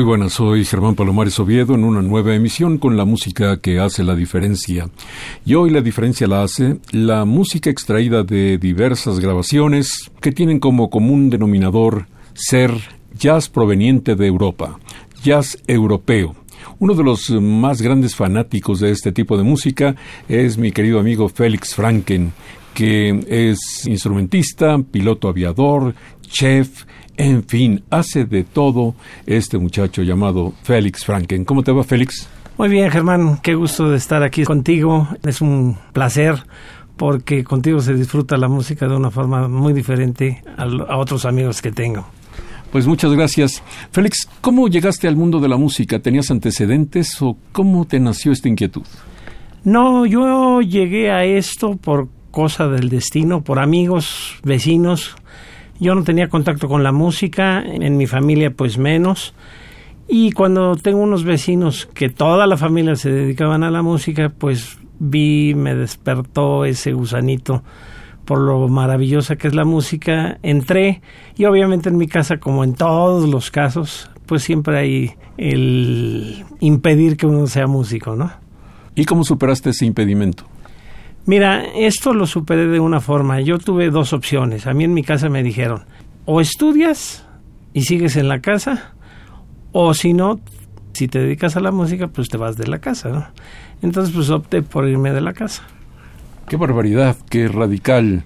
Muy buenas, soy Germán Palomares Oviedo en una nueva emisión con la música que hace la diferencia. Y hoy la diferencia la hace la música extraída de diversas grabaciones que tienen como común denominador ser jazz proveniente de Europa, jazz europeo. Uno de los más grandes fanáticos de este tipo de música es mi querido amigo Félix Franken, que es instrumentista, piloto aviador, chef, en fin, hace de todo este muchacho llamado Félix Franken. ¿Cómo te va, Félix? Muy bien, Germán. Qué gusto de estar aquí contigo. Es un placer porque contigo se disfruta la música de una forma muy diferente a, otros amigos que tengo. Pues muchas gracias. Félix, ¿cómo llegaste al mundo de la música? ¿Tenías antecedentes o cómo te nació esta inquietud? No, yo llegué a esto por cosa del destino, por amigos, vecinos yo no tenía contacto con la música, en mi familia pues menos. Y cuando tengo unos vecinos que toda la familia se dedicaban a la música, pues vi, me despertó ese gusanito por lo maravillosa que es la música. Entré y obviamente en mi casa, como en todos los casos, pues siempre hay el impedir que uno sea músico, ¿no? ¿Y cómo superaste ese impedimento? Mira, esto lo superé de una forma. Yo tuve dos opciones. A mí en mi casa me dijeron, o estudias y sigues en la casa, o si no, si te dedicas a la música, pues te vas de la casa, ¿no? Entonces, pues opté por irme de la casa. Qué barbaridad, qué radical.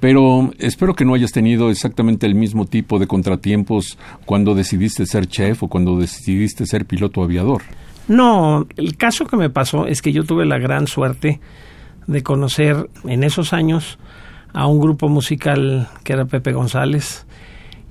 Pero espero que no hayas tenido exactamente el mismo tipo de contratiempos cuando decidiste ser chef o cuando decidiste ser piloto aviador. No, el caso que me pasó es que yo tuve la gran suerte de conocer en esos años a un grupo musical que era Pepe González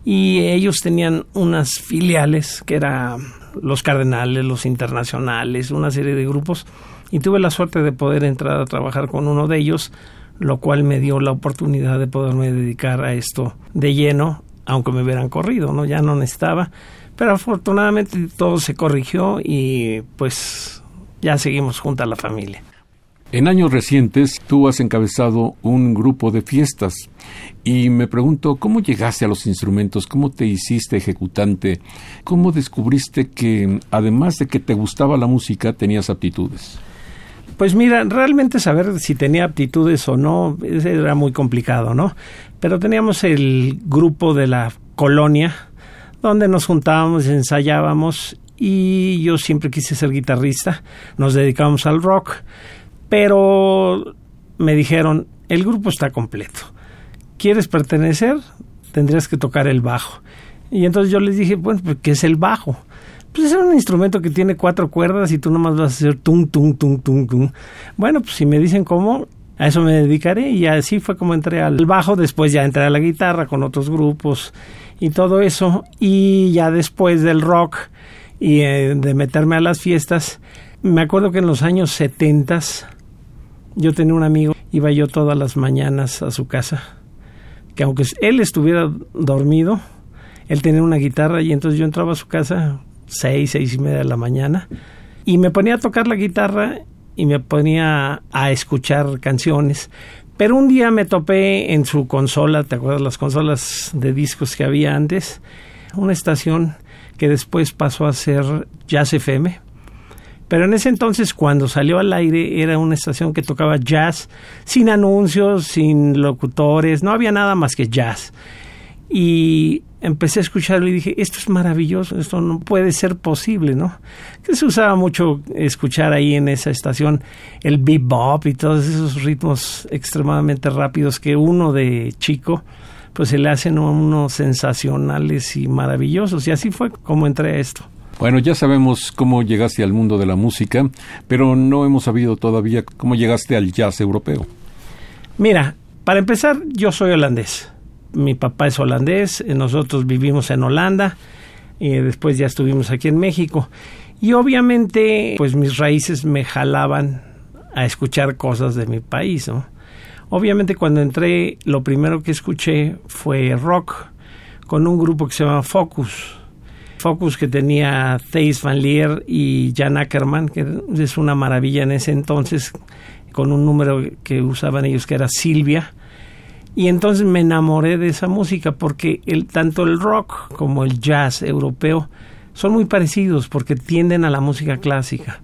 y ellos tenían unas filiales que eran los Cardenales, los Internacionales, una serie de grupos y tuve la suerte de poder entrar a trabajar con uno de ellos, lo cual me dio la oportunidad de poderme dedicar a esto de lleno, aunque me hubieran corrido, ¿no? Ya no necesitaba, pero afortunadamente todo se corrigió y pues ya seguimos junto a la familia. En años recientes tú has encabezado un grupo de fiestas y me pregunto cómo llegaste a los instrumentos, cómo te hiciste ejecutante, cómo descubriste que además de que te gustaba la música tenías aptitudes. Pues mira, realmente saber si tenía aptitudes o no era muy complicado, ¿no? Pero teníamos el grupo de la colonia donde nos juntábamos, ensayábamos y yo siempre quise ser guitarrista, nos dedicábamos al rock pero me dijeron, el grupo está completo. ¿Quieres pertenecer? Tendrías que tocar el bajo. Y entonces yo les dije, bueno, pues, ¿qué es el bajo? Pues es un instrumento que tiene cuatro cuerdas y tú nomás vas a hacer tum, tum, tum, tum, tum. Bueno, pues si me dicen cómo, a eso me dedicaré y así fue como entré al bajo, después ya entré a la guitarra con otros grupos y todo eso y ya después del rock y eh, de meterme a las fiestas, me acuerdo que en los años setentas yo tenía un amigo, iba yo todas las mañanas a su casa, que aunque él estuviera dormido, él tenía una guitarra y entonces yo entraba a su casa seis, seis y media de la mañana y me ponía a tocar la guitarra y me ponía a escuchar canciones. Pero un día me topé en su consola, ¿te acuerdas las consolas de discos que había antes? Una estación que después pasó a ser Jazz FM Pero en ese entonces, cuando salió al aire, era una estación que tocaba jazz, sin anuncios, sin locutores, no había nada más que jazz. Y empecé a escucharlo y dije, esto es maravilloso, esto no puede ser posible, ¿no? Que se usaba mucho escuchar ahí en esa estación el bebop y todos esos ritmos extremadamente rápidos que uno de chico pues se le hacen unos sensacionales y maravillosos y así fue como entré a esto. Bueno, ya sabemos cómo llegaste al mundo de la música, pero no hemos sabido todavía cómo llegaste al jazz europeo. Mira, para empezar, yo soy holandés mi papá es holandés, eh, nosotros vivimos en Holanda, y después ya estuvimos aquí en México. Y obviamente, pues mis raíces me jalaban a escuchar cosas de mi país, ¿no? Obviamente cuando entré, lo primero que escuché fue rock, con un grupo que se llama Focus. Focus que tenía Thijs van Leer y Jan Ackerman, que es una maravilla en ese entonces, con un número que usaban ellos que era Silvia y entonces me enamoré de esa música porque el, tanto el rock como el jazz europeo son muy parecidos porque tienden a la música clásica.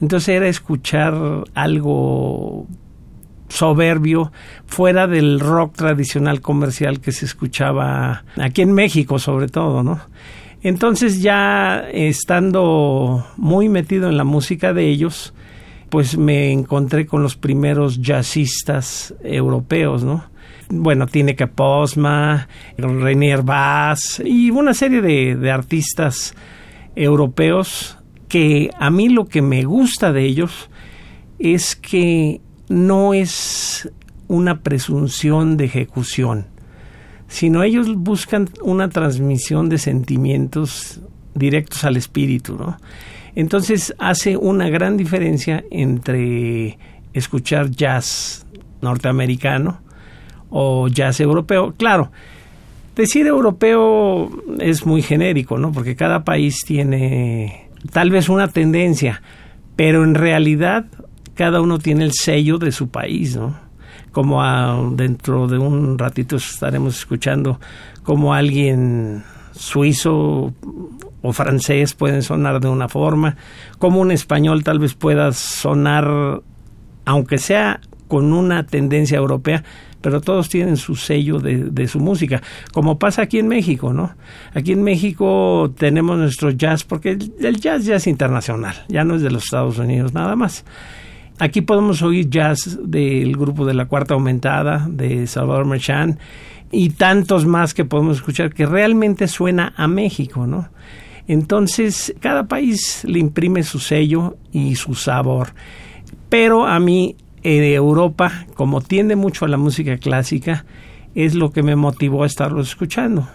Entonces era escuchar algo soberbio fuera del rock tradicional comercial que se escuchaba aquí en México sobre todo, ¿no? Entonces ya estando muy metido en la música de ellos, pues me encontré con los primeros jazzistas europeos, ¿no? bueno, tiene Posma, Renier Bass y una serie de, artistas europeos que a mí lo que me gusta de ellos es que no es una presunción de ejecución, sino ellos buscan una transmisión de sentimientos directos al espíritu, ¿no? Entonces hace una gran diferencia entre escuchar jazz norteamericano o jazz europeo. Claro, decir europeo es muy genérico, ¿no? Porque cada país tiene tal vez una tendencia, pero en realidad cada uno tiene el sello de su país, ¿no? Como dentro de un ratito estaremos escuchando como alguien suizo o francés pueden sonar de una forma, como un español tal vez pueda sonar, aunque sea con una tendencia europea, pero todos tienen su sello de, su música, como pasa aquí en México, ¿no? Aquí en México tenemos nuestro jazz, porque el, jazz ya es internacional, ya no es de los Estados Unidos nada más. Aquí podemos oír jazz del grupo de la Cuarta Aumentada, de Salvador Merchán, y tantos más que podemos escuchar que realmente suena a México, ¿no? Entonces, cada país le imprime su sello y su sabor. Pero a mí en Europa, como tiende mucho a la música clásica, es lo que me motivó a estarlo escuchando.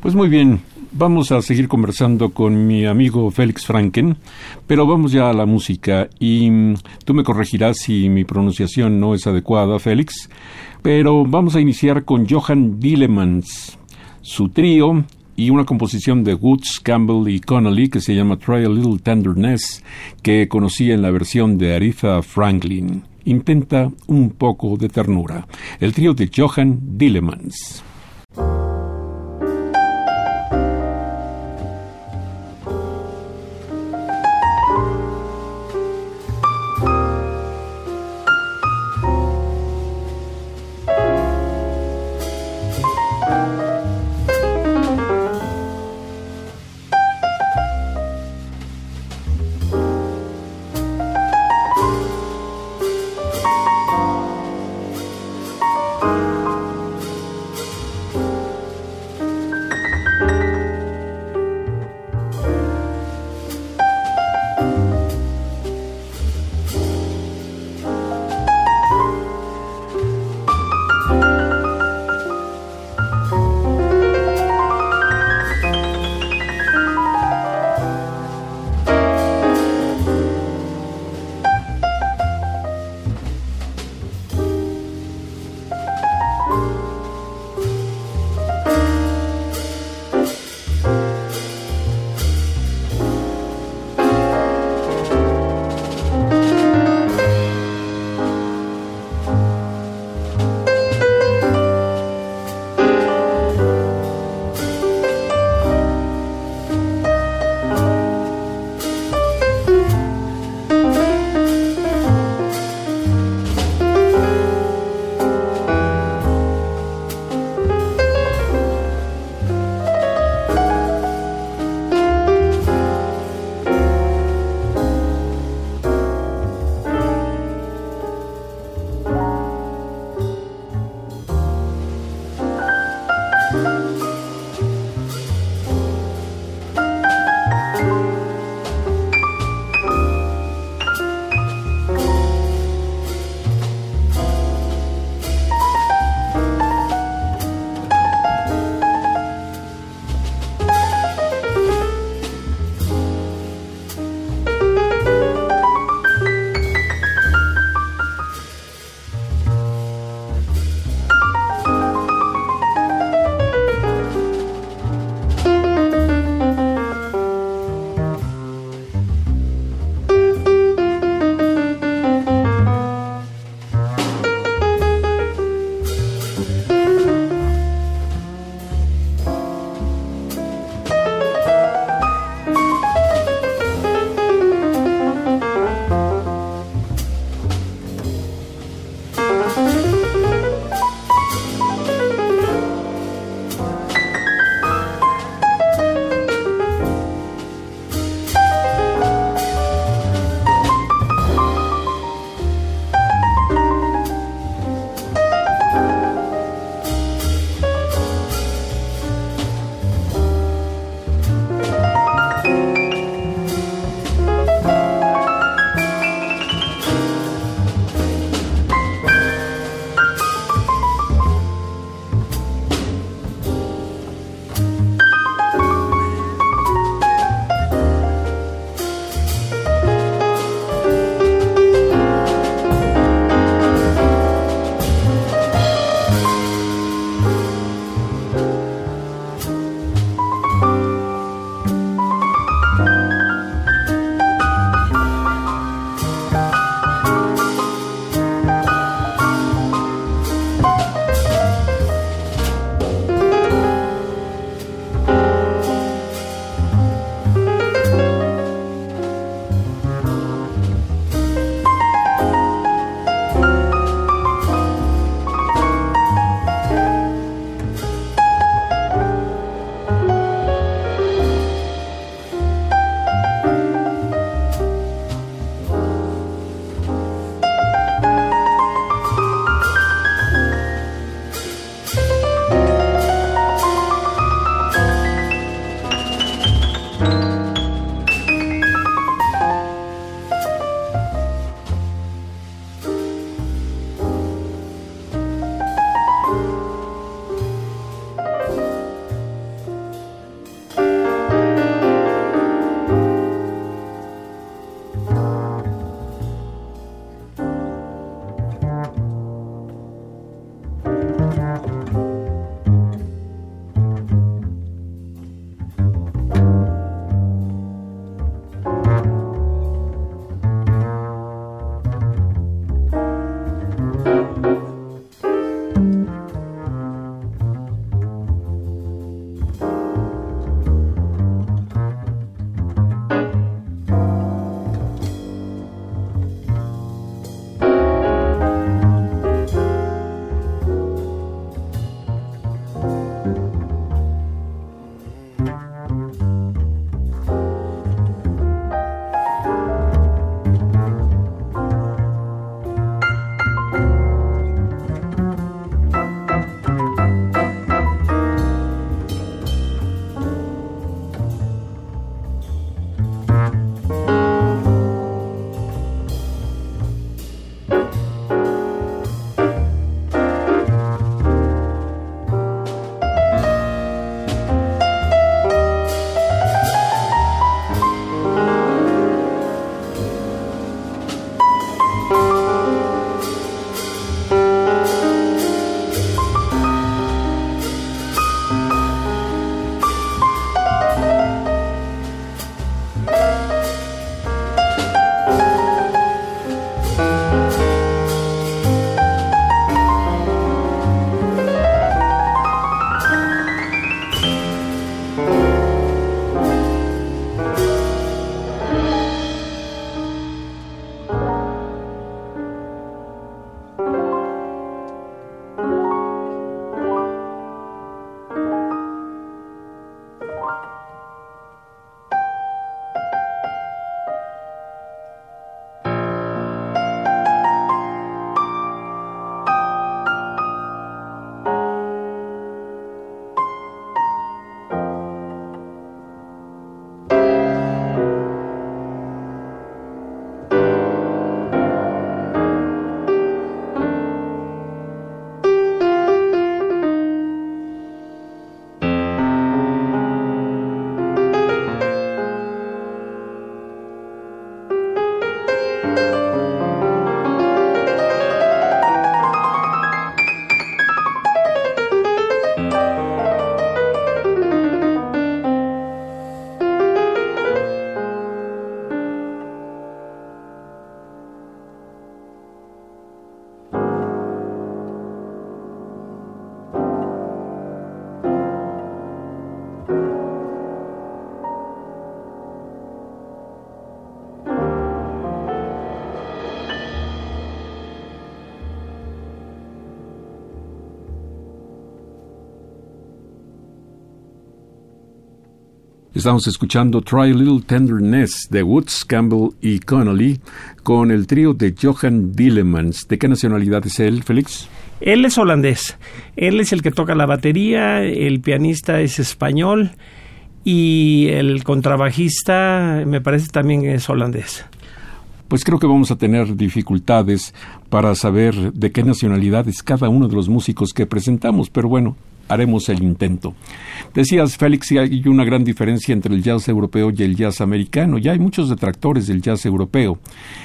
Pues muy bien, vamos a seguir conversando con mi amigo Félix Franken, pero vamos ya a la música y mm, tú me corregirás si mi pronunciación no es adecuada, Félix, pero vamos a iniciar con Johan Dillemans, su trío y una composición de Woods, Campbell y Connolly que se llama Try a Little Tenderness, que conocí en la versión de Aretha Franklin intenta un poco de ternura. El trío de Johan Dillemans. Estamos escuchando Try a Little Tenderness de Woods, Campbell y Connolly con el trío de Johan Dillemans. ¿De qué nacionalidad es él, Félix? Él es holandés. Él es el que toca la batería, el pianista es español y el contrabajista me parece también es holandés. Pues creo que vamos a tener dificultades para saber de qué nacionalidad es cada uno de los músicos que presentamos, pero bueno, haremos el intento. Decías, Félix, hay una gran diferencia entre el jazz europeo y el jazz americano. Ya hay muchos detractores del jazz europeo.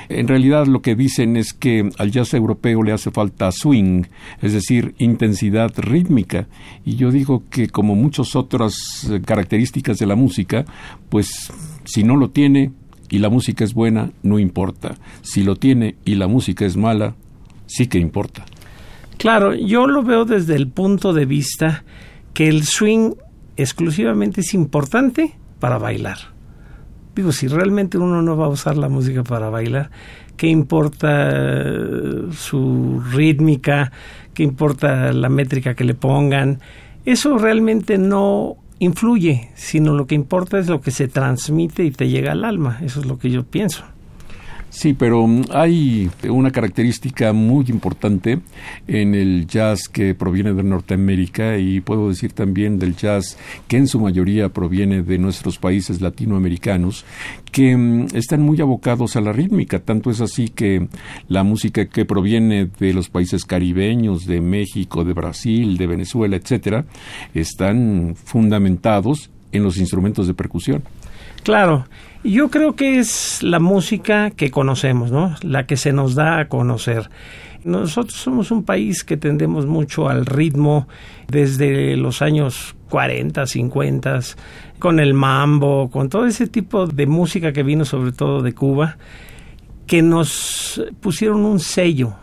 En realidad lo que dicen es que al jazz europeo le hace falta swing, es decir, intensidad rítmica. Y yo digo que como muchas otras eh, características de la música, pues si no lo tiene y la música es buena, no importa. Si lo tiene y la música es mala, sí que importa. Claro, yo lo veo desde el punto de vista que el swing exclusivamente es importante para bailar. Digo, si realmente uno no va a usar la música para bailar, ¿qué importa eh, su rítmica? ¿Qué importa la métrica que le pongan? Eso realmente no influye, sino lo que importa es lo que se transmite y te llega al alma. Eso es lo que yo pienso. Sí, pero mm, hay una característica muy importante en el jazz que proviene de Norteamérica y puedo decir también del jazz que en su mayoría proviene de nuestros países latinoamericanos, que mm, están muy abocados a la rítmica. Tanto es así que la música que proviene de los países caribeños, de México, de Brasil, de Venezuela, etcétera, están fundamentados en los instrumentos de percusión. Claro, yo creo que es la música que conocemos, ¿no? La que se nos da a conocer. Nosotros somos un país que tendemos mucho al ritmo desde los años 40, 50, con el mambo, con todo ese tipo de música que vino sobre todo de Cuba, que nos pusieron un sello.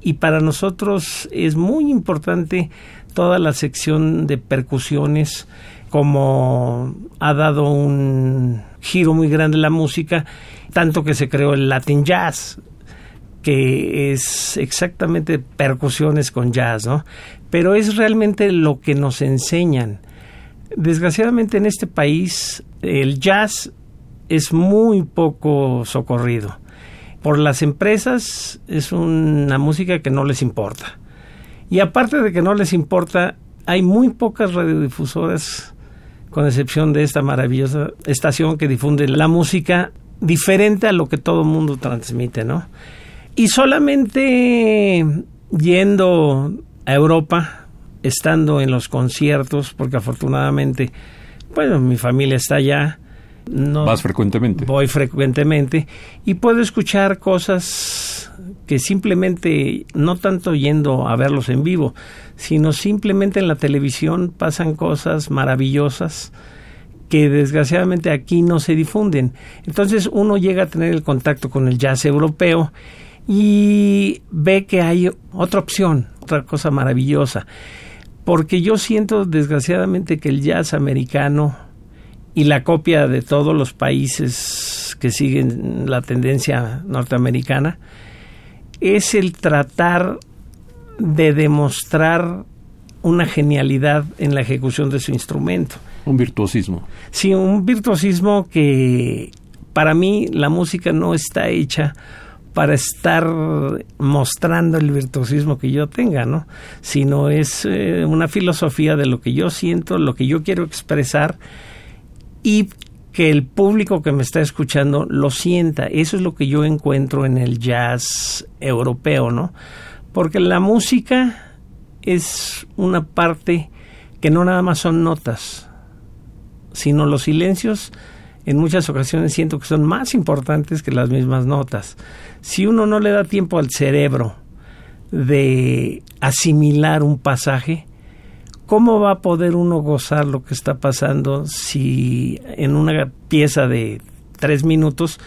Y para nosotros es muy importante toda la sección de percusiones como ha dado un giro muy grande la música, tanto que se creó el Latin Jazz, que es exactamente percusiones con jazz, ¿no? Pero es realmente lo que nos enseñan. Desgraciadamente en este país el jazz es muy poco socorrido. Por las empresas es una música que no les importa. Y aparte de que no les importa, hay muy pocas radiodifusoras con excepción de esta maravillosa estación que difunde la música diferente a lo que todo el mundo transmite, ¿no? Y solamente yendo a Europa, estando en los conciertos, porque afortunadamente, bueno, mi familia está allá. No, ¿Vas frecuentemente? Voy frecuentemente y puedo escuchar cosas que simplemente, no tanto yendo a verlos en vivo, sino simplemente en la televisión pasan cosas maravillosas que desgraciadamente aquí no se difunden. Entonces uno llega a tener el contacto con el jazz europeo y ve que hay otra opción, otra cosa maravillosa. Porque yo siento desgraciadamente que el jazz americano y la copia de todos los países que siguen la tendencia norteamericana es el tratar de demostrar una genialidad en la ejecución de su instrumento. Un virtuosismo. Sí, un virtuosismo que para mí la música no está hecha para estar mostrando el virtuosismo que yo tenga, ¿no? Sino es eh, una filosofía de lo que yo siento, lo que yo quiero expresar y que el público que me está escuchando lo sienta. Eso es lo que yo encuentro en el jazz europeo, ¿no? Porque la música es una parte que no nada más son notas, sino los silencios en muchas ocasiones siento que son más importantes que las mismas notas. Si uno no le da tiempo al cerebro de asimilar un pasaje, ¿cómo va a poder uno gozar lo que está pasando si en una pieza de tres minutos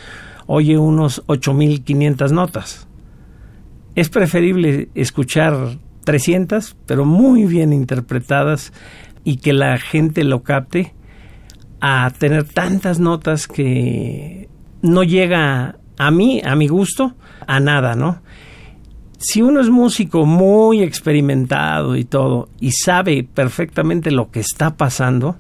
oye unos 8.500 notas? es preferible escuchar 300, pero muy bien interpretadas y que la gente lo capte, a tener tantas notas que no llega a mí, a mi gusto, a nada, ¿no? Si uno es músico muy experimentado y todo, y sabe perfectamente lo que está pasando,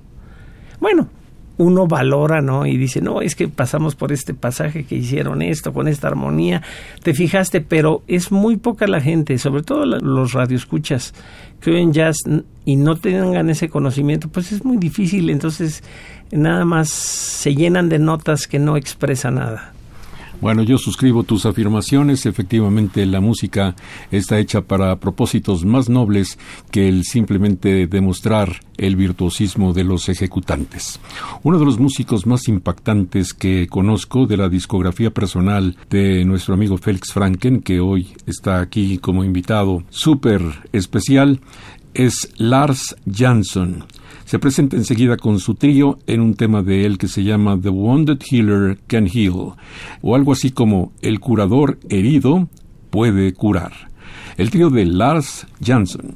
bueno, uno valora, ¿no? Y dice, no, es que pasamos por este pasaje que hicieron esto, con esta armonía, te fijaste, pero es muy poca la gente, sobre todo los radioescuchas, que oyen jazz y no tengan ese conocimiento, pues es muy difícil, entonces nada más se llenan de notas que no expresan nada. Bueno, yo suscribo tus afirmaciones. Efectivamente, la música está hecha para propósitos más nobles que el simplemente demostrar el virtuosismo de los ejecutantes. Uno de los músicos más impactantes que conozco de la discografía personal de nuestro amigo Félix Franken, que hoy está aquí como invitado súper especial, es Lars Jansson. Se presenta enseguida con su trío en un tema de él que se llama The Wounded Healer Can Heal, o algo así como El curador herido puede curar. El trío de Lars Jansson.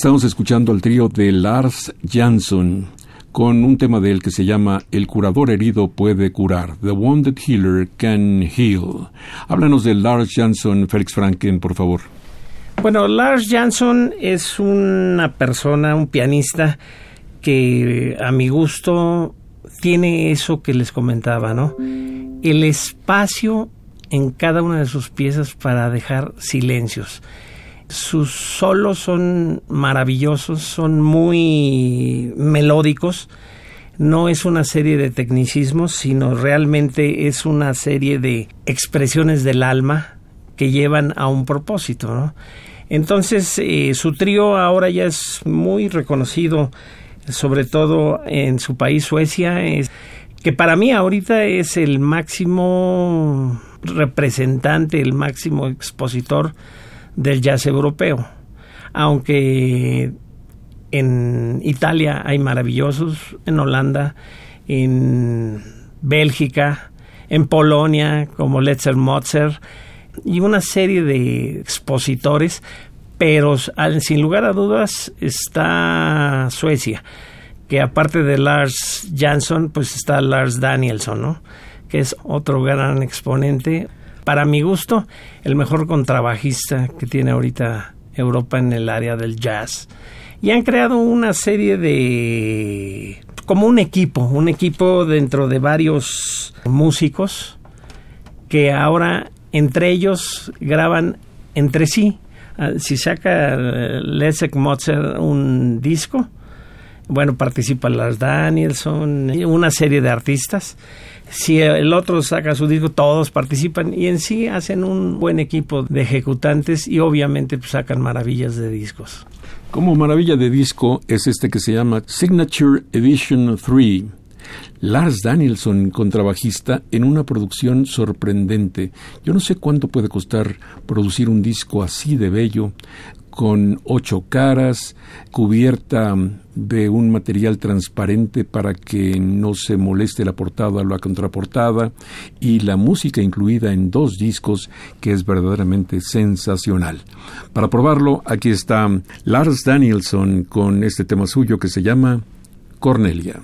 Estamos escuchando al trío de Lars Jansson con un tema de él que se llama El curador herido puede curar, The Wounded Healer Can Heal. Háblanos de Lars Jansson, Félix Franken, por favor. Bueno, Lars Jansson es una persona, un pianista que a mi gusto tiene eso que les comentaba, ¿no? El espacio en cada una de sus piezas para dejar silencios. Sus solos son maravillosos, son muy melódicos. No es una serie de tecnicismos, sino realmente es una serie de expresiones del alma que llevan a un propósito. Entonces, eh, su trío ahora ya es muy reconocido, sobre todo en su país, Suecia, que para mí ahorita es el máximo representante, el máximo expositor del jazz europeo. Aunque en Italia hay maravillosos, en Holanda, en Bélgica, en Polonia, como Letzer Mozart, y una serie de expositores, pero sin lugar a dudas está Suecia, que aparte de Lars Jansson, pues está Lars Danielson, ¿no? que es otro gran exponente. Para mi gusto, el mejor contrabajista que tiene ahorita Europa en el área del jazz. Y han creado una serie de... como un equipo, un equipo dentro de varios músicos que ahora entre ellos graban entre sí. Ah, si saca Leszek Mozart un disco, bueno, participa Lars Danielson, una serie de artistas. Si el otro saca su disco, todos participan y en sí hacen un buen equipo de ejecutantes y obviamente pues, sacan maravillas de discos. Como maravilla de disco es este que se llama Signature Edition 3 Lars Danielson, contrabajista, en una producción sorprendente. Yo no sé cuánto puede costar producir un disco así de bello, con ocho caras, cubierta de un material transparente para que no se moleste la portada o la contraportada, y la música incluida en dos discos que es verdaderamente sensacional. Para probarlo, aquí está Lars Danielson con este tema suyo que se llama Cornelia.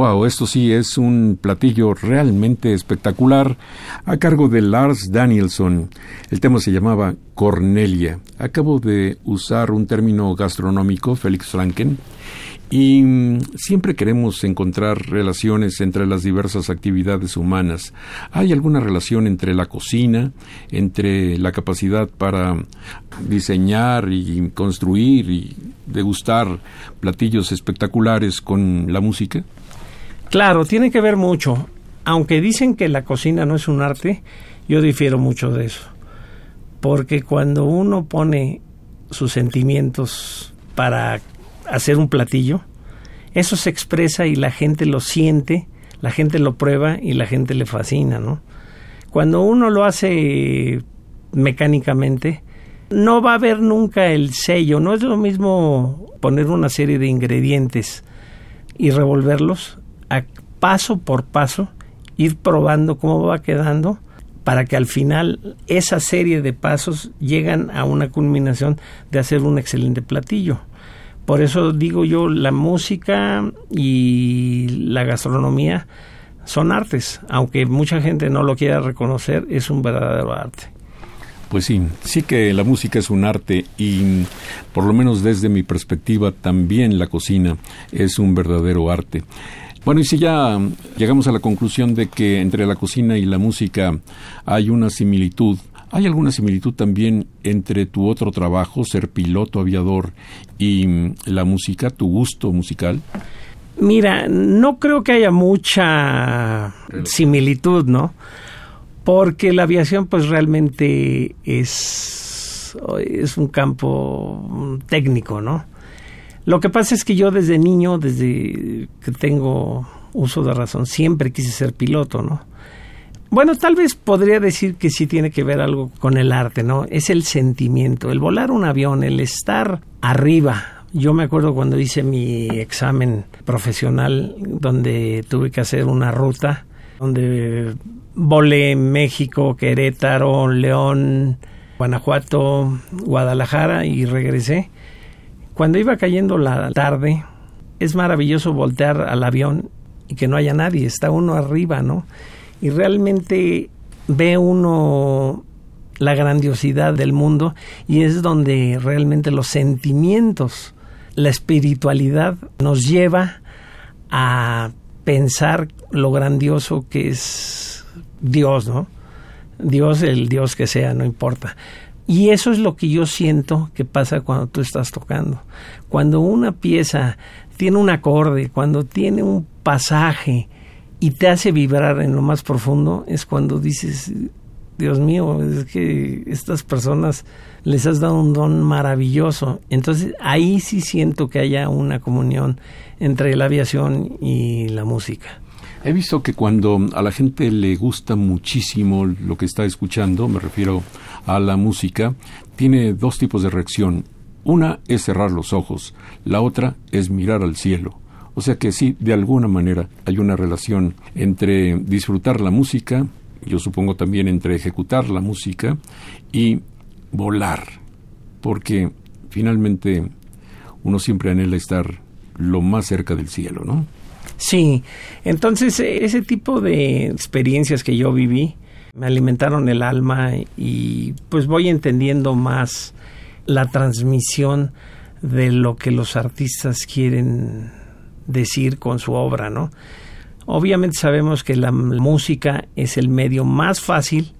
Pero esto sí es un platillo realmente espectacular a cargo de Lars Danielson. El tema se llamaba Cornelia. Acabo de usar un término gastronómico, Félix Franken, y mm, siempre queremos encontrar relaciones entre las diversas actividades humanas. ¿Hay alguna relación entre la cocina, entre la capacidad para diseñar y construir y degustar platillos espectaculares con la música? Claro, tiene que ver mucho. Aunque dicen que la cocina no es un arte, yo difiero mucho de eso. Porque cuando uno pone sus sentimientos para hacer un platillo, eso se expresa y la gente lo siente, la gente lo prueba y la gente le fascina, ¿no? Cuando uno lo hace mecánicamente, no va a haber nunca el sello, no es lo mismo poner una serie de ingredientes y revolverlos a paso por paso, ir probando cómo va quedando para que al final esa serie de pasos llegan a una culminación de hacer un excelente platillo. Por eso digo yo, la música y la gastronomía son artes, aunque mucha gente no lo quiera reconocer, es un verdadero arte. Pues sí, sí que la música es un arte y por lo menos desde mi perspectiva también la cocina es un verdadero arte. Bueno, y si ya llegamos a la conclusión de que entre la cocina y la música hay una similitud, ¿Hay alguna similitud también entre tu otro trabajo, ser piloto aviador, y mm, la música, tu gusto musical? Mira, no creo que haya mucha similitud, ¿no? Porque la aviación pues realmente es, es un campo técnico, ¿no? Lo que pasa es que yo desde niño, desde que tengo uso de razón, siempre quise ser piloto, ¿no? Bueno, tal vez podría decir que sí tiene que ver algo con el arte, ¿no? Es el sentimiento, el volar un avión, el estar arriba. Yo me acuerdo cuando hice mi examen profesional, donde tuve que hacer una ruta, donde volé México, Querétaro, León, Guanajuato, Guadalajara y regresé. Cuando iba cayendo la tarde, es maravilloso voltear al avión y que no haya nadie, está uno arriba, ¿no? y realmente ve uno la grandiosidad del mundo y es donde realmente los sentimientos, la espiritualidad nos lleva a pensar lo grandioso que es Dios, ¿no? Dios, el Dios que sea, no importa. Y eso es lo que yo siento que pasa cuando tú estás tocando. Cuando una pieza tiene un acorde, cuando tiene un pasaje, y te hace vibrar en lo más profundo es cuando dices, Dios mío, es que estas personas les has dado un don maravilloso. Entonces ahí sí siento que haya una comunión entre la aviación y la música. He visto que cuando a la gente le gusta muchísimo lo que está escuchando, me refiero a la música, tiene dos tipos de reacción. Una es cerrar los ojos, la otra es mirar al cielo. O sea que sí, de alguna manera hay una relación entre disfrutar la música, yo supongo también entre ejecutar la música y volar, porque finalmente uno siempre anhela estar lo más cerca del cielo, ¿no? Sí, entonces ese tipo de experiencias que yo viví me alimentaron el alma y pues voy entendiendo más la transmisión de lo que los artistas quieren decir con su obra, ¿no? Obviamente sabemos que la música es el medio más fácil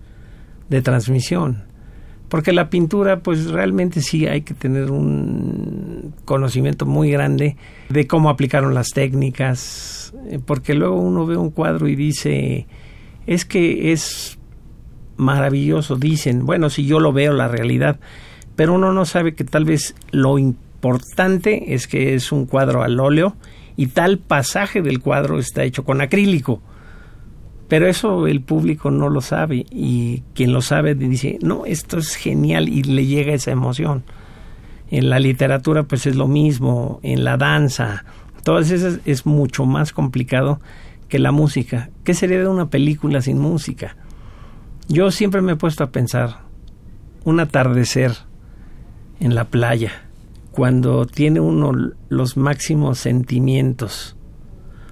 de transmisión, porque la pintura pues realmente sí hay que tener un conocimiento muy grande de cómo aplicaron las técnicas, eh, porque luego uno ve un cuadro y dice, es que es maravilloso, dicen, bueno, si yo lo veo la realidad, pero uno no sabe que tal vez lo importante es que es un cuadro al óleo y tal pasaje del cuadro está hecho con acrílico. Pero eso el público no lo sabe y quien lo sabe dice, no, esto es genial y le llega esa emoción. En la literatura pues es lo mismo, en la danza, todas esas es mucho más complicado que la música. ¿Qué sería de una película sin música? Yo siempre me he puesto a pensar, un atardecer en la playa, cuando tiene uno los máximos sentimientos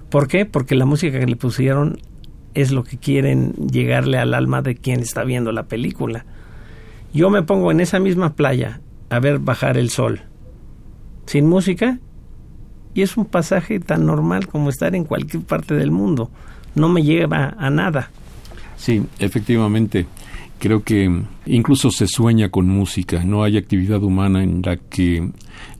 ¿Por qué? Porque la música que le pusieron es lo que quieren llegarle al alma de quien está viendo la película. Yo me pongo en esa misma playa a ver bajar el sol, sin música, y es un pasaje tan normal como estar en cualquier parte del mundo. No me lleva a nada. Sí, efectivamente. Creo que incluso se sueña con música. No hay actividad humana en la que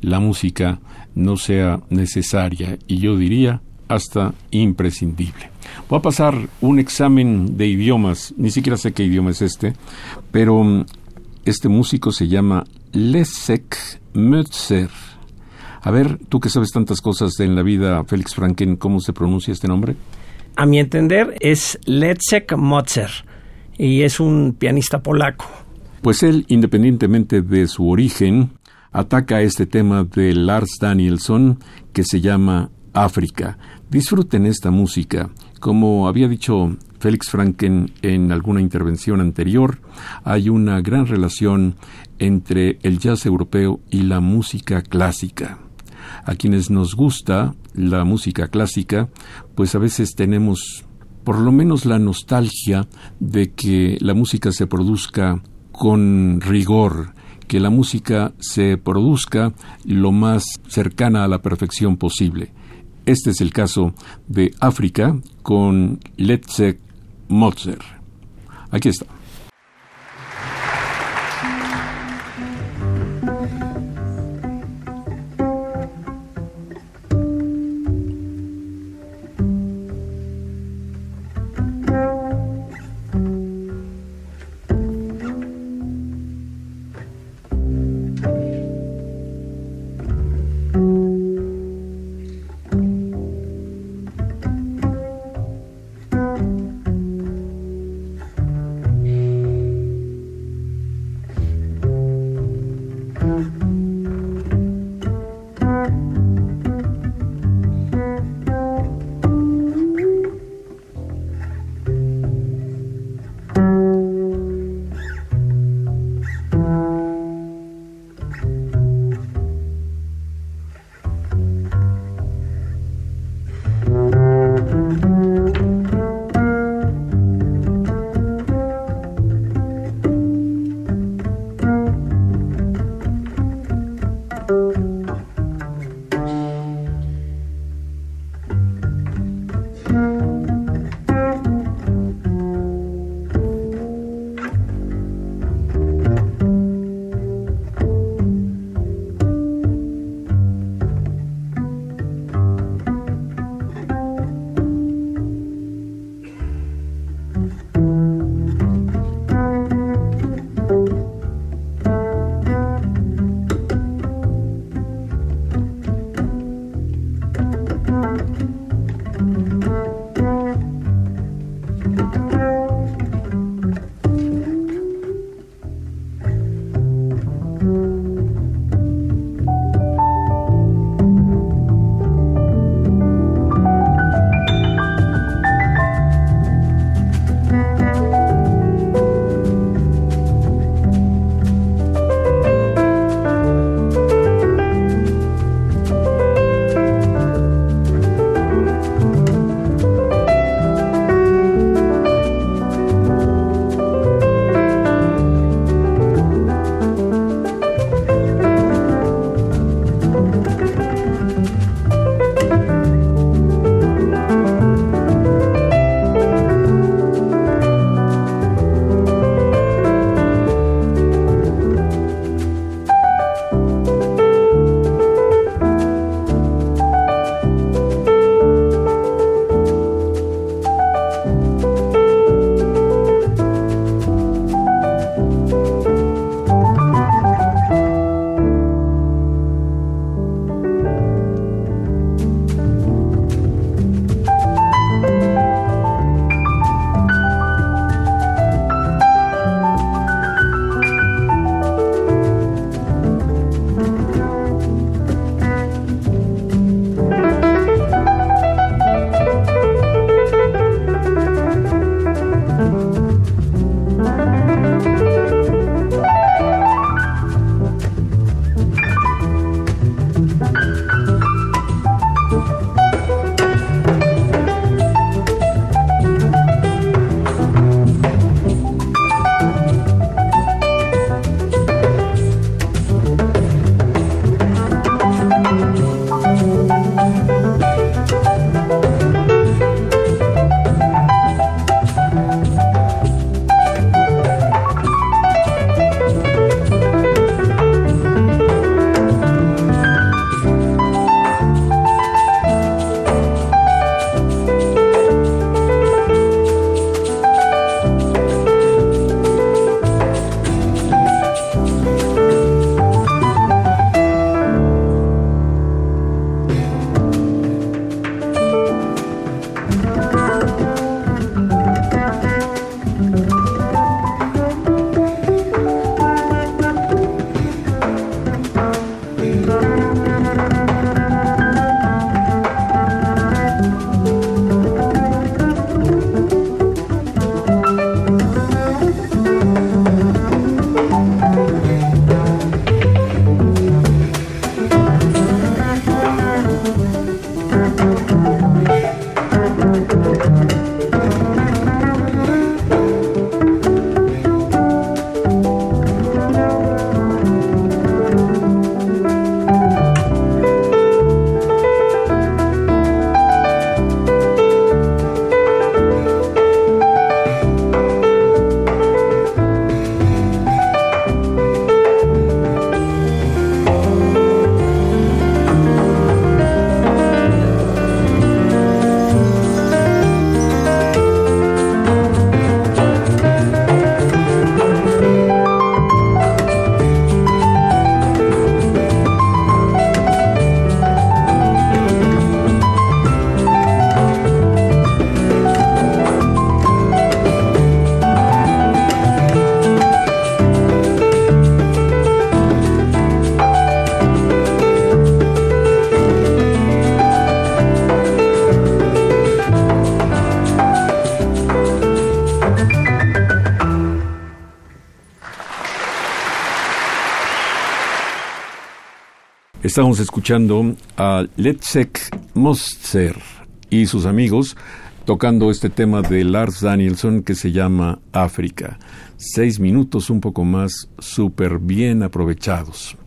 la música no sea necesaria y yo diría hasta imprescindible. Voy a pasar un examen de idiomas, ni siquiera sé qué idioma es este, pero mm, este músico se llama Leszek Mötzer. A ver, tú que sabes tantas cosas en la vida, Félix Franken, ¿cómo se pronuncia este nombre? A mi entender es Leszek Mötzer y es un pianista polaco. Pues él, independientemente de su origen, ataca este tema de Lars Danielson que se llama África. Disfruten esta música. Como había dicho Félix Franken en alguna intervención anterior, hay una gran relación entre el jazz europeo y la música clásica. A quienes nos gusta la música clásica, pues a veces tenemos por lo menos la nostalgia de que la música se produzca con rigor, que la música se produzca lo más cercana a la perfección posible. Este es el caso de África con Letzek Mozart. Aquí está. Estamos escuchando a Letzek Moster y sus amigos tocando este tema de Lars Danielson que se llama África. Seis minutos un poco más súper bien aprovechados.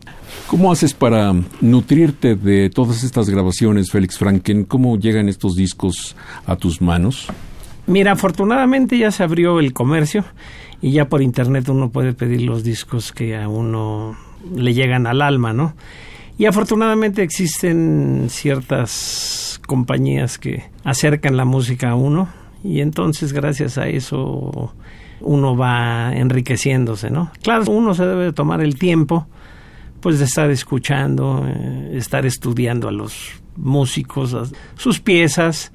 ¿Cómo haces para nutrirte de todas estas grabaciones, Félix Franken? ¿Cómo llegan estos discos a tus manos? Mira, afortunadamente ya se abrió el comercio y ya por internet uno puede pedir los discos que a uno le llegan al alma, ¿no? Y afortunadamente existen ciertas compañías que acercan la música a uno y entonces gracias a eso uno va enriqueciéndose, ¿no? Claro, uno se debe tomar el tiempo pues de estar escuchando, eh, estar estudiando a los músicos, sus piezas,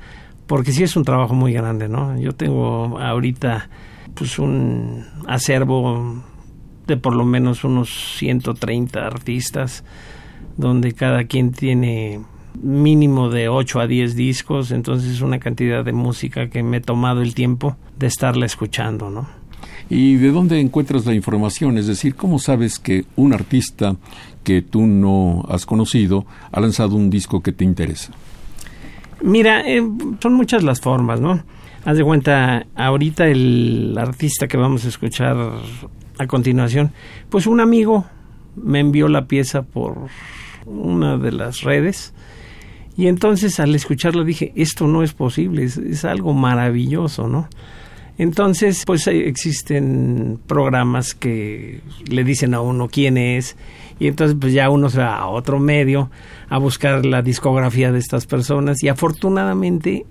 porque sí es un trabajo muy grande, ¿no? Yo tengo ahorita pues un acervo de por lo menos unos 130 artistas, donde cada quien tiene mínimo de 8 a 10 discos, entonces es una cantidad de música que me he tomado el tiempo de estarla escuchando, ¿no? ¿Y de dónde encuentras la información? Es decir, ¿cómo sabes que un artista que tú no has conocido ha lanzado un disco que te interesa? Mira, eh, son muchas las formas, ¿no? Haz de cuenta, ahorita el artista que vamos a escuchar a continuación, pues un amigo me envió la pieza por una de las redes y entonces al escucharlo dije, esto no es posible, es algo maravilloso, ¿no? Entonces, pues existen programas que le dicen a uno quién es y entonces pues ya uno se va a otro medio a buscar la discografía de estas personas y afortunadamente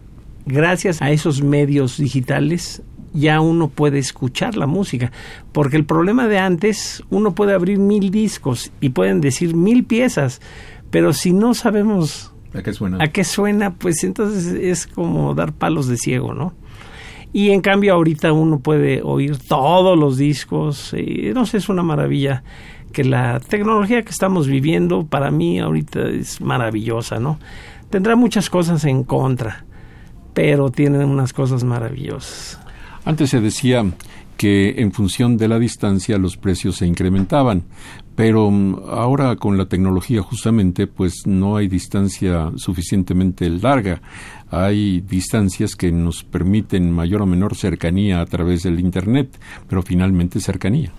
gracias a esos medios digitales ya uno puede escuchar la música, porque el problema de antes, uno puede abrir mil discos y pueden decir mil piezas, pero si no sabemos a qué suena, a qué suena pues entonces es como dar palos de ciego, ¿no? Y en cambio ahorita uno puede oír todos los discos, y no sé, es una maravilla que la tecnología que estamos viviendo para mí ahorita es maravillosa, ¿no? Tendrá muchas cosas en contra, pero tiene unas cosas maravillosas. Antes se decía que en función de la distancia los precios se incrementaban, pero mm, ahora con la tecnología justamente pues no hay distancia suficientemente larga hay distancias que nos permiten mayor o menor cercanía a través del Internet, pero finalmente cercanía.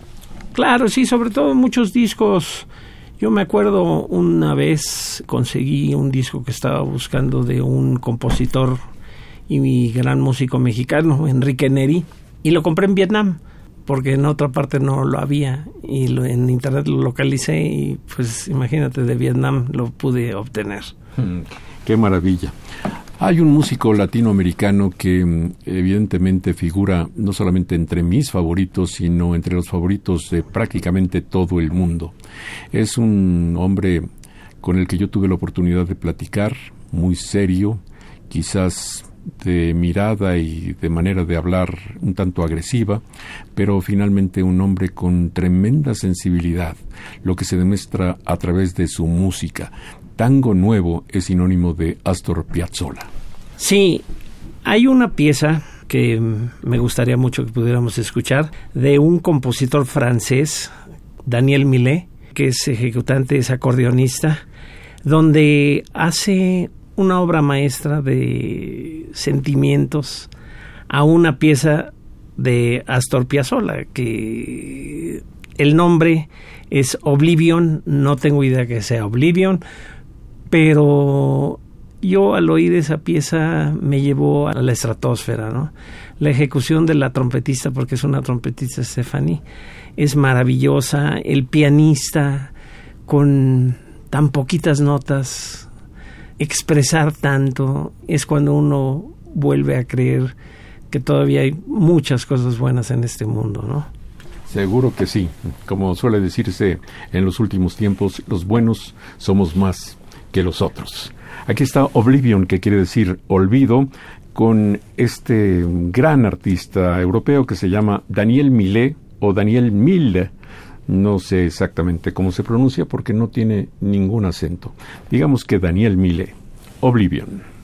Claro, sí, sobre todo muchos discos. Yo me acuerdo una vez conseguí un disco que estaba buscando de un compositor y mi gran músico mexicano, Enrique Neri, y lo compré en Vietnam porque en otra parte no lo había y en internet lo localicé y pues imagínate de Vietnam lo pude obtener. Mm, qué maravilla. Hay un músico latinoamericano que mm, evidentemente figura no solamente entre mis favoritos, sino entre los favoritos de prácticamente todo el mundo. Es un hombre con el que yo tuve la oportunidad de platicar, muy serio, quizás de mirada y de manera de hablar un tanto agresiva, pero finalmente un hombre con tremenda sensibilidad, lo que se demuestra a través de su música, tango nuevo es sinónimo de Astor Piazzolla. Sí, hay una pieza que me gustaría mucho que pudiéramos escuchar de un compositor francés, Daniel Millet, que es ejecutante, es acordeonista, donde hace una obra maestra de sentimientos a una pieza de Astor Piazzolla, que el nombre es Oblivion, no tengo idea que sea Oblivion, pero yo al oír esa pieza me llevó a la estratosfera, ¿no? La ejecución de la trompetista, porque es una trompetista Stephanie, es maravillosa. El pianista, con tan poquitas notas, expresar tanto, es cuando uno vuelve a creer que todavía hay muchas cosas buenas en este mundo, ¿no? Seguro que sí. Como suele decirse en los últimos tiempos, los buenos somos más que los otros. Aquí está Oblivion, que quiere decir olvido, con este gran artista europeo que se llama Daniel Millet o Daniel Mille. No sé exactamente cómo se pronuncia porque no tiene ningún acento. Digamos que Daniel Millet. Oblivion.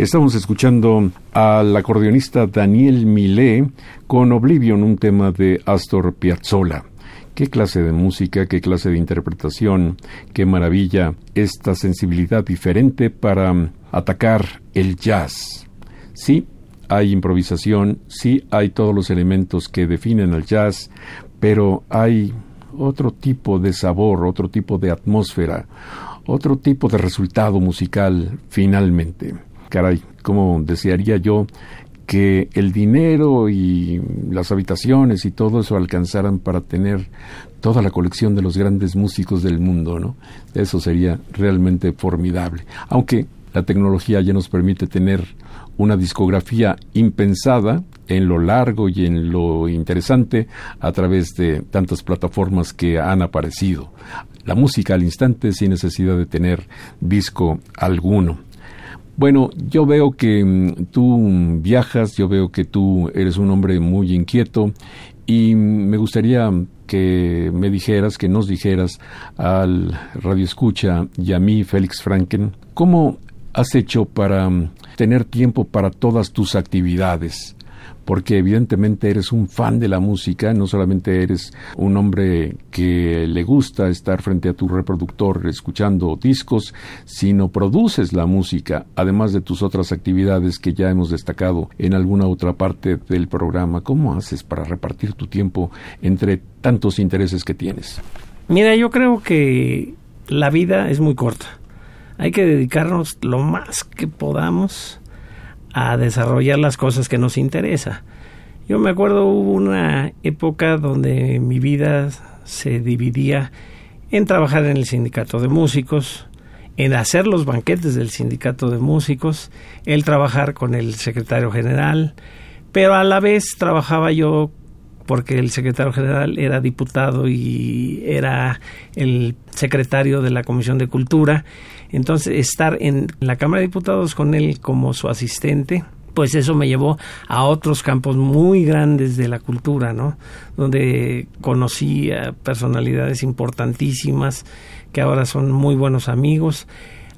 Estamos escuchando al acordeonista Daniel Milé con Oblivion, un tema de Astor Piazzolla. Qué clase de música, qué clase de interpretación, qué maravilla esta sensibilidad diferente para atacar el jazz. Sí, hay improvisación, sí hay todos los elementos que definen al jazz, pero hay otro tipo de sabor, otro tipo de atmósfera, otro tipo de resultado musical finalmente caray, como desearía yo que el dinero y las habitaciones y todo eso alcanzaran para tener toda la colección de los grandes músicos del mundo, ¿no? Eso sería realmente formidable. Aunque la tecnología ya nos permite tener una discografía impensada en lo largo y en lo interesante a través de tantas plataformas que han aparecido. La música al instante sin necesidad de tener disco alguno. Bueno, yo veo que mm, tú viajas, yo veo que tú eres un hombre muy inquieto y me gustaría que me dijeras, que nos dijeras al Radio Escucha y a mí, Félix Franken, ¿cómo has hecho para mm, tener tiempo para todas tus actividades? Porque evidentemente eres un fan de la música, no solamente eres un hombre que le gusta estar frente a tu reproductor escuchando discos, sino produces la música, además de tus otras actividades que ya hemos destacado en alguna otra parte del programa. ¿Cómo haces para repartir tu tiempo entre tantos intereses que tienes? Mira, yo creo que la vida es muy corta. Hay que dedicarnos lo más que podamos a desarrollar las cosas que nos interesa. Yo me acuerdo hubo una época donde mi vida se dividía en trabajar en el sindicato de músicos, en hacer los banquetes del sindicato de músicos, el trabajar con el secretario general, pero a la vez trabajaba yo porque el secretario general era diputado y era el secretario de la Comisión de Cultura. Entonces, estar en la Cámara de Diputados con él como su asistente, pues eso me llevó a otros campos muy grandes de la cultura, ¿no? Donde conocí a personalidades importantísimas que ahora son muy buenos amigos.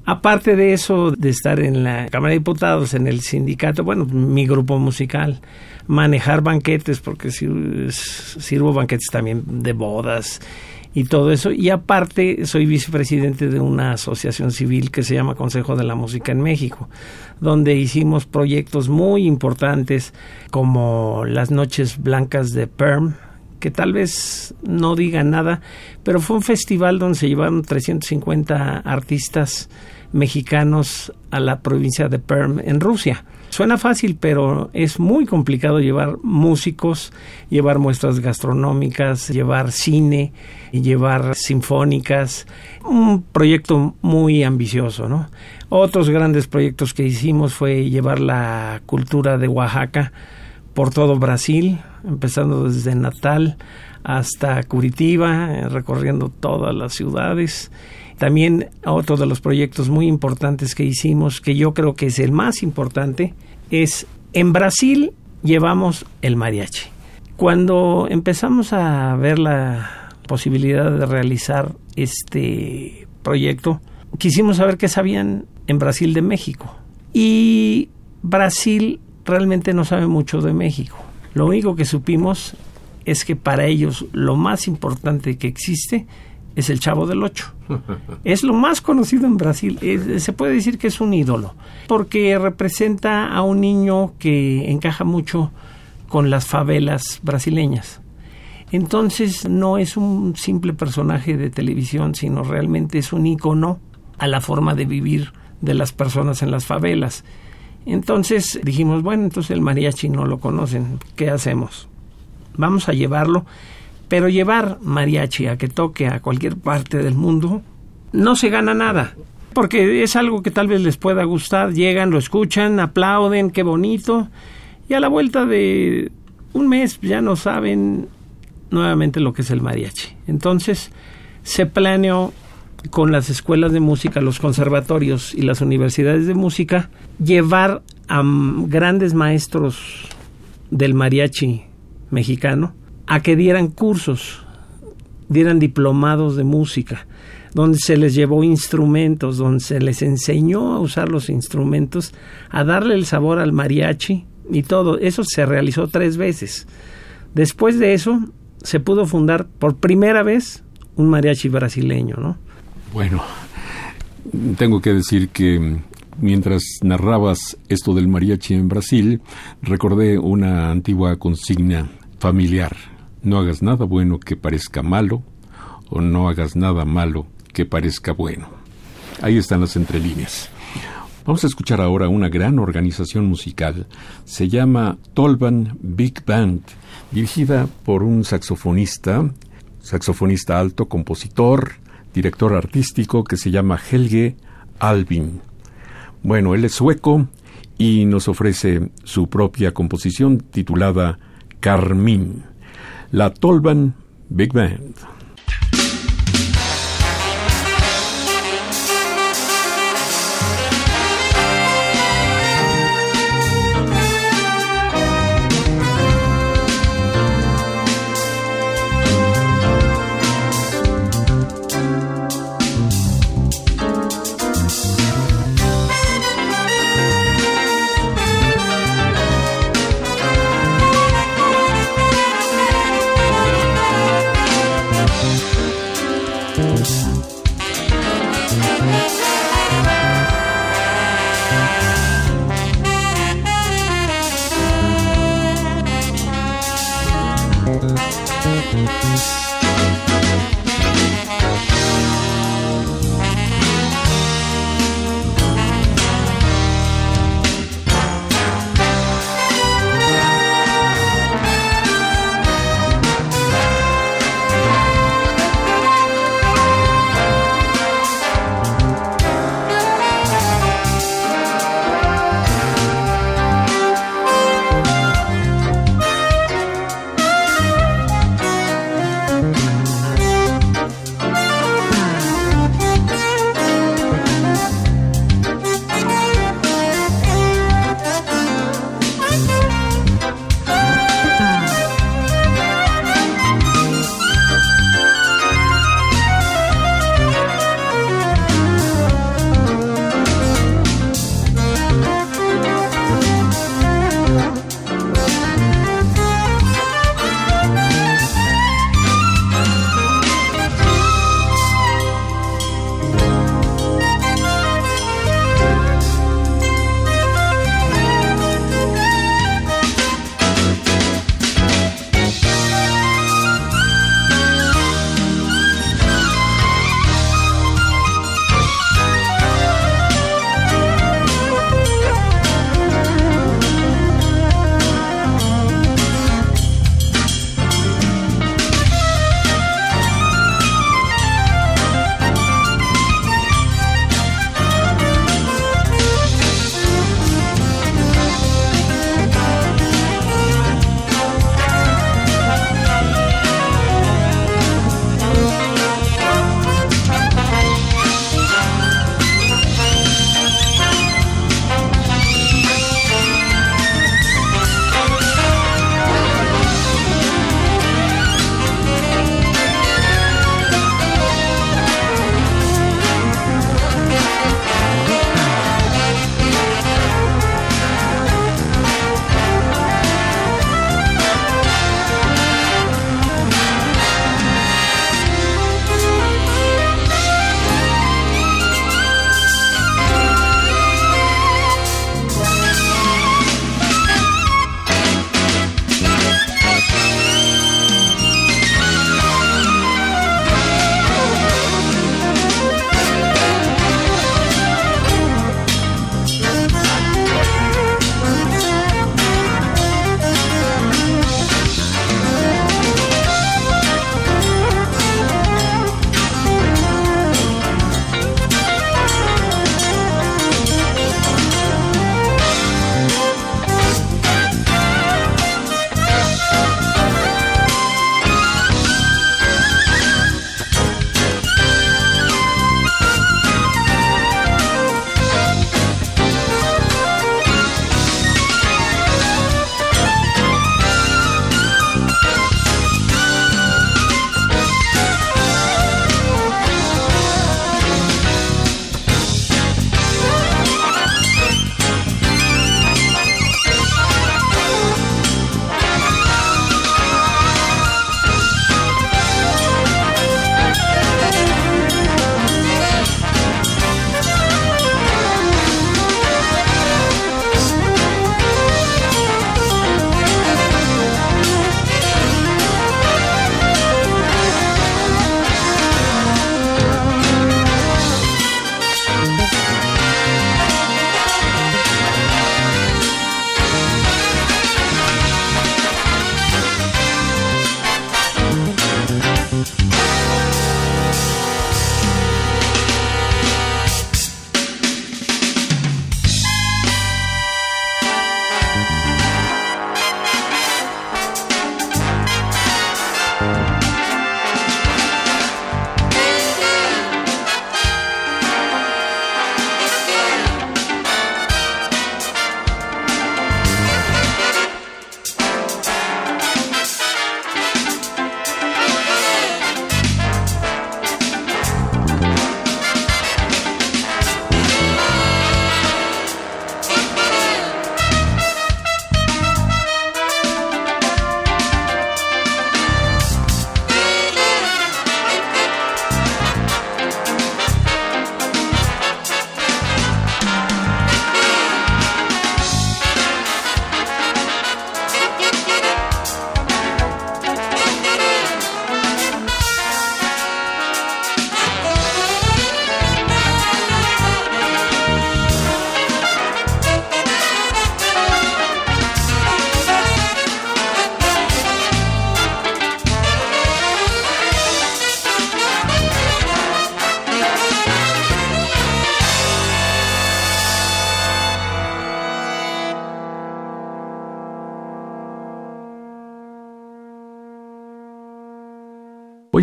Aparte de eso, de estar en la Cámara de Diputados, en el sindicato, bueno, mi grupo musical, manejar banquetes, porque sirvo banquetes también de bodas y todo eso. Y aparte soy vicepresidente de una asociación civil que se llama Consejo de la Música en México, donde hicimos proyectos muy importantes como las Noches Blancas de Perm, que tal vez no digan nada, pero fue un festival donde se llevaron 350 artistas mexicanos a la provincia de Perm en Rusia. Suena fácil, pero es muy complicado llevar músicos, llevar muestras gastronómicas, llevar cine, llevar sinfónicas. Un proyecto muy ambicioso, ¿no? Otros grandes proyectos que hicimos fue llevar la cultura de Oaxaca por todo Brasil, empezando desde Natal hasta Curitiba, recorriendo todas las ciudades también otro de los proyectos muy importantes que hicimos, que yo creo que es el más importante, es en Brasil llevamos el mariachi. Cuando empezamos a ver la posibilidad de realizar este proyecto, quisimos saber qué sabían en Brasil de México. Y Brasil realmente no sabe mucho de México. Lo único que supimos es que para ellos lo más importante que existe es el Chavo del Ocho. Es lo más conocido en Brasil. se puede decir que es un ídolo, porque representa a un niño que encaja mucho con las favelas brasileñas. Entonces no es un simple personaje de televisión, sino realmente es un icono a la forma de vivir de las personas en las favelas. Entonces dijimos, bueno, entonces el mariachi no lo conocen, ¿qué hacemos? Vamos a llevarlo pero llevar mariachi a que toque a cualquier parte del mundo no se gana nada. Porque es algo que tal vez les pueda gustar. Llegan, lo escuchan, aplauden, qué bonito. Y a la vuelta de un mes ya no saben nuevamente lo que es el mariachi. Entonces se planeó con las escuelas de música, los conservatorios y las universidades de música, llevar a grandes maestros del mariachi mexicano a que dieran cursos, dieran diplomados de música, donde se les llevó instrumentos, donde se les enseñó a usar los instrumentos, a darle el sabor al mariachi y todo. Eso se realizó tres veces. Después de eso, se pudo fundar por primera vez un mariachi brasileño, ¿no? Bueno, tengo que decir que mientras narrabas esto del mariachi en Brasil, recordé una antigua consigna familiar. No hagas nada bueno que parezca malo, o no hagas nada malo que parezca bueno. Ahí están las entrelíneas. Vamos a escuchar ahora una gran organización musical. Se llama Tolban Big Band, dirigida por un saxofonista, saxofonista alto, compositor, director artístico que se llama Helge Albin. Bueno, él es sueco y nos ofrece su propia composición titulada Carmín, la Tolban Big Band.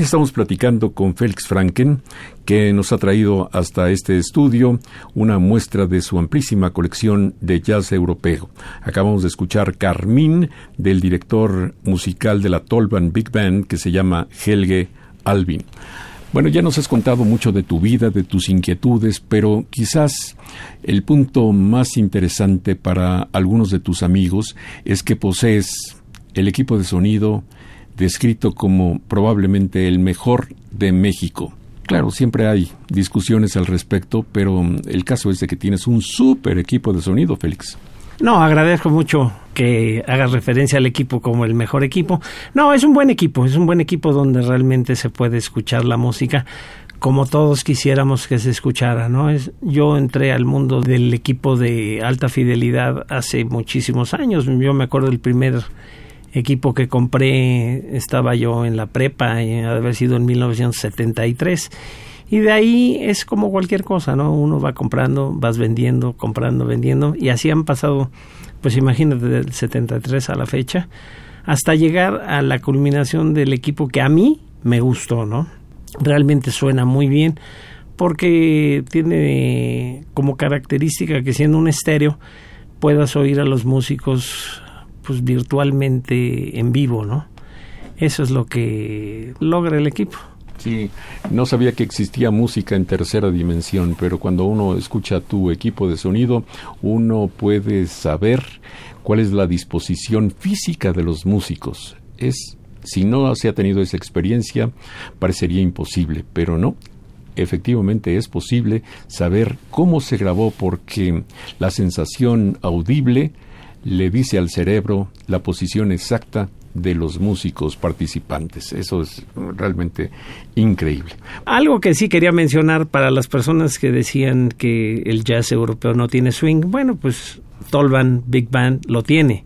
Estamos platicando con Félix Franken, que nos ha traído hasta este estudio una muestra de su amplísima colección de jazz europeo. Acabamos de escuchar Carmín del director musical de la Tolban Big Band que se llama Helge Albin. Bueno, ya nos has contado mucho de tu vida, de tus inquietudes, pero quizás el punto más interesante para algunos de tus amigos es que posees el equipo de sonido descrito como probablemente el mejor de México. Claro, siempre hay discusiones al respecto, pero el caso es de que tienes un súper equipo de sonido, Félix. No, agradezco mucho que hagas referencia al equipo como el mejor equipo. No, es un buen equipo, es un buen equipo donde realmente se puede escuchar la música como todos quisiéramos que se escuchara, ¿no? Es, yo entré al mundo del equipo de alta fidelidad hace muchísimos años. Yo me acuerdo del primer equipo que compré, estaba yo en la prepa, y haber sido en 1973 y de ahí es como cualquier cosa, ¿no? Uno va comprando, vas vendiendo, comprando, vendiendo. Y así han pasado, pues imagínate, del 73 a la fecha, hasta llegar a la culminación del equipo que a mí me gustó, ¿no? Realmente suena muy bien porque tiene como característica que siendo un estéreo puedas oír a los músicos pues virtualmente en vivo, ¿no? Eso es lo que logra el equipo. Sí, no sabía que existía música en tercera dimensión, pero cuando uno escucha tu equipo de sonido, uno puede saber cuál es la disposición física de los músicos. Es si no se ha tenido esa experiencia, parecería imposible, pero no. Efectivamente es posible saber cómo se grabó porque la sensación audible le dice al cerebro la posición exacta de los músicos participantes. Eso es realmente increíble. Algo que sí quería mencionar para las personas que decían que el jazz europeo no tiene swing, bueno, pues Tolban Big Band lo tiene,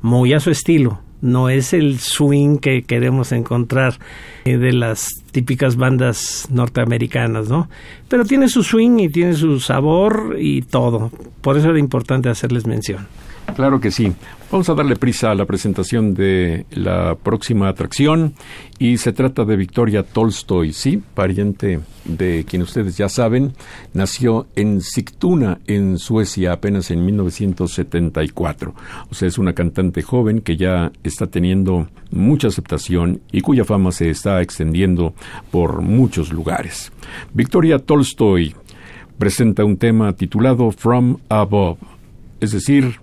muy a su estilo. No es el swing que queremos encontrar eh, de las típicas bandas norteamericanas, ¿no? Pero tiene su swing y tiene su sabor y todo. Por eso era importante hacerles mención. Claro que sí. Vamos a darle prisa a la presentación de la próxima atracción y se trata de Victoria Tolstoy, sí, pariente de quien ustedes ya saben, nació en Sigtuna, en Suecia, apenas en 1974. O sea, es una cantante joven que ya está teniendo mucha aceptación y cuya fama se está extendiendo por muchos lugares. Victoria Tolstoy presenta un tema titulado From Above, es decir,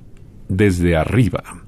desde arriba.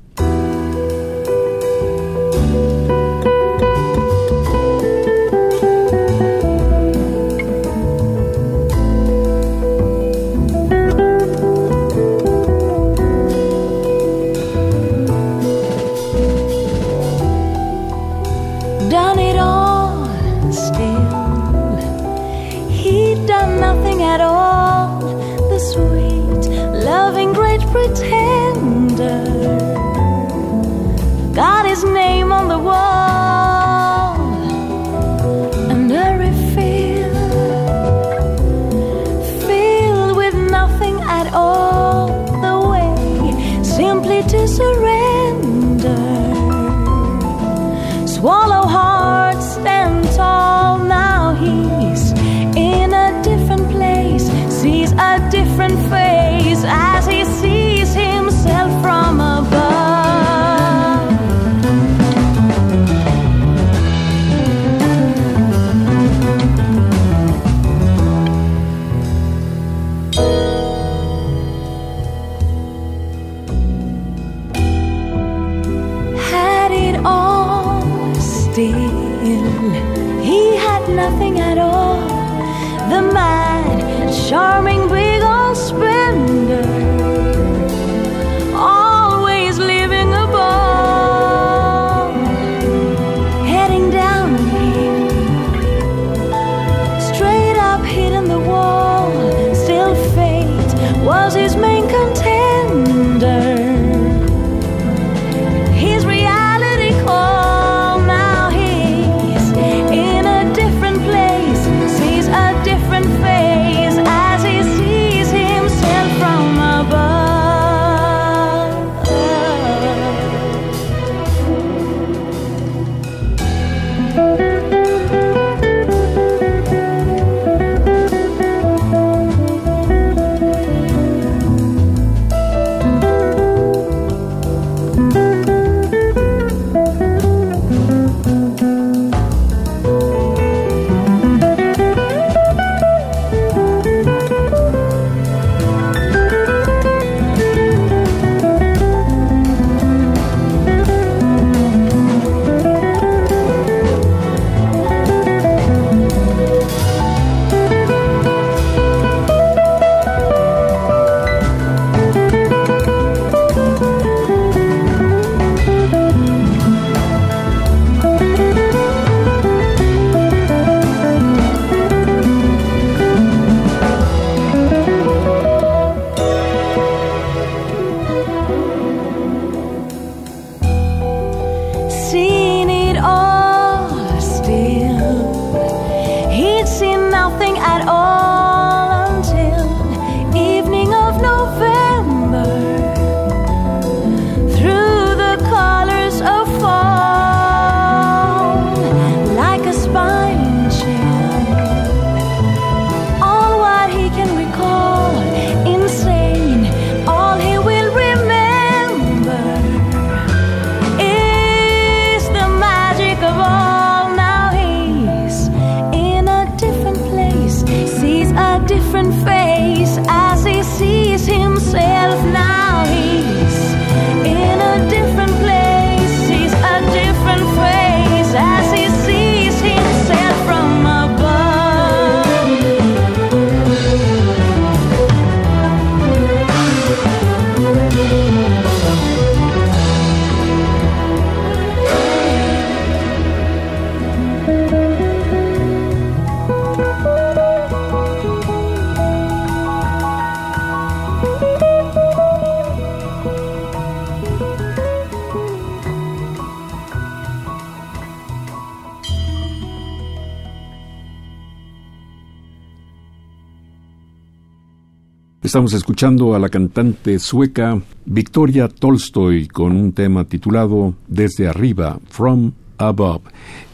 Estamos escuchando a la cantante sueca Victoria Tolstoy con un tema titulado Desde arriba, From Above,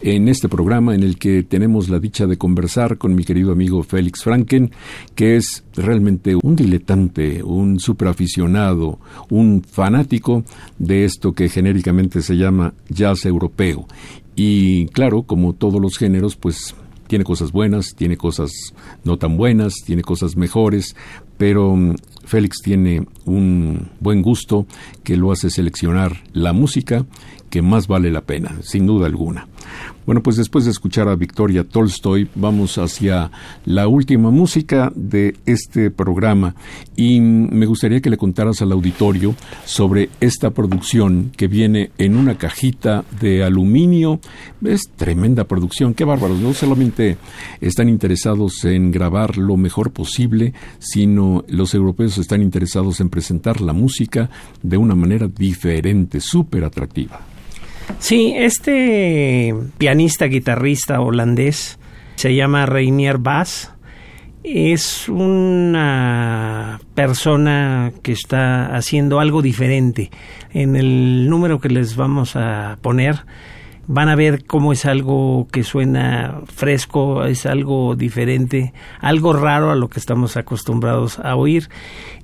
en este programa en el que tenemos la dicha de conversar con mi querido amigo Félix Franken, que es realmente un diletante, un superaficionado, un fanático de esto que genéricamente se llama jazz europeo. Y claro, como todos los géneros, pues tiene cosas buenas, tiene cosas no tan buenas, tiene cosas mejores, pero mm, Félix tiene un buen gusto que lo hace seleccionar la música que más vale la pena, sin duda alguna. Bueno, pues después de escuchar a Victoria Tolstoy, vamos hacia la última música de este programa y me gustaría que le contaras al auditorio sobre esta producción que viene en una cajita de aluminio. Es tremenda producción, qué bárbaros. No solamente están interesados en grabar lo mejor posible, sino los europeos están interesados en presentar la música de una manera diferente, súper atractiva. Sí, este pianista, guitarrista holandés se llama Reinier Bass. Es una persona que está haciendo algo diferente. En el número que les vamos a poner van a ver cómo es algo que suena fresco, es algo diferente, algo raro a lo que estamos acostumbrados a oír.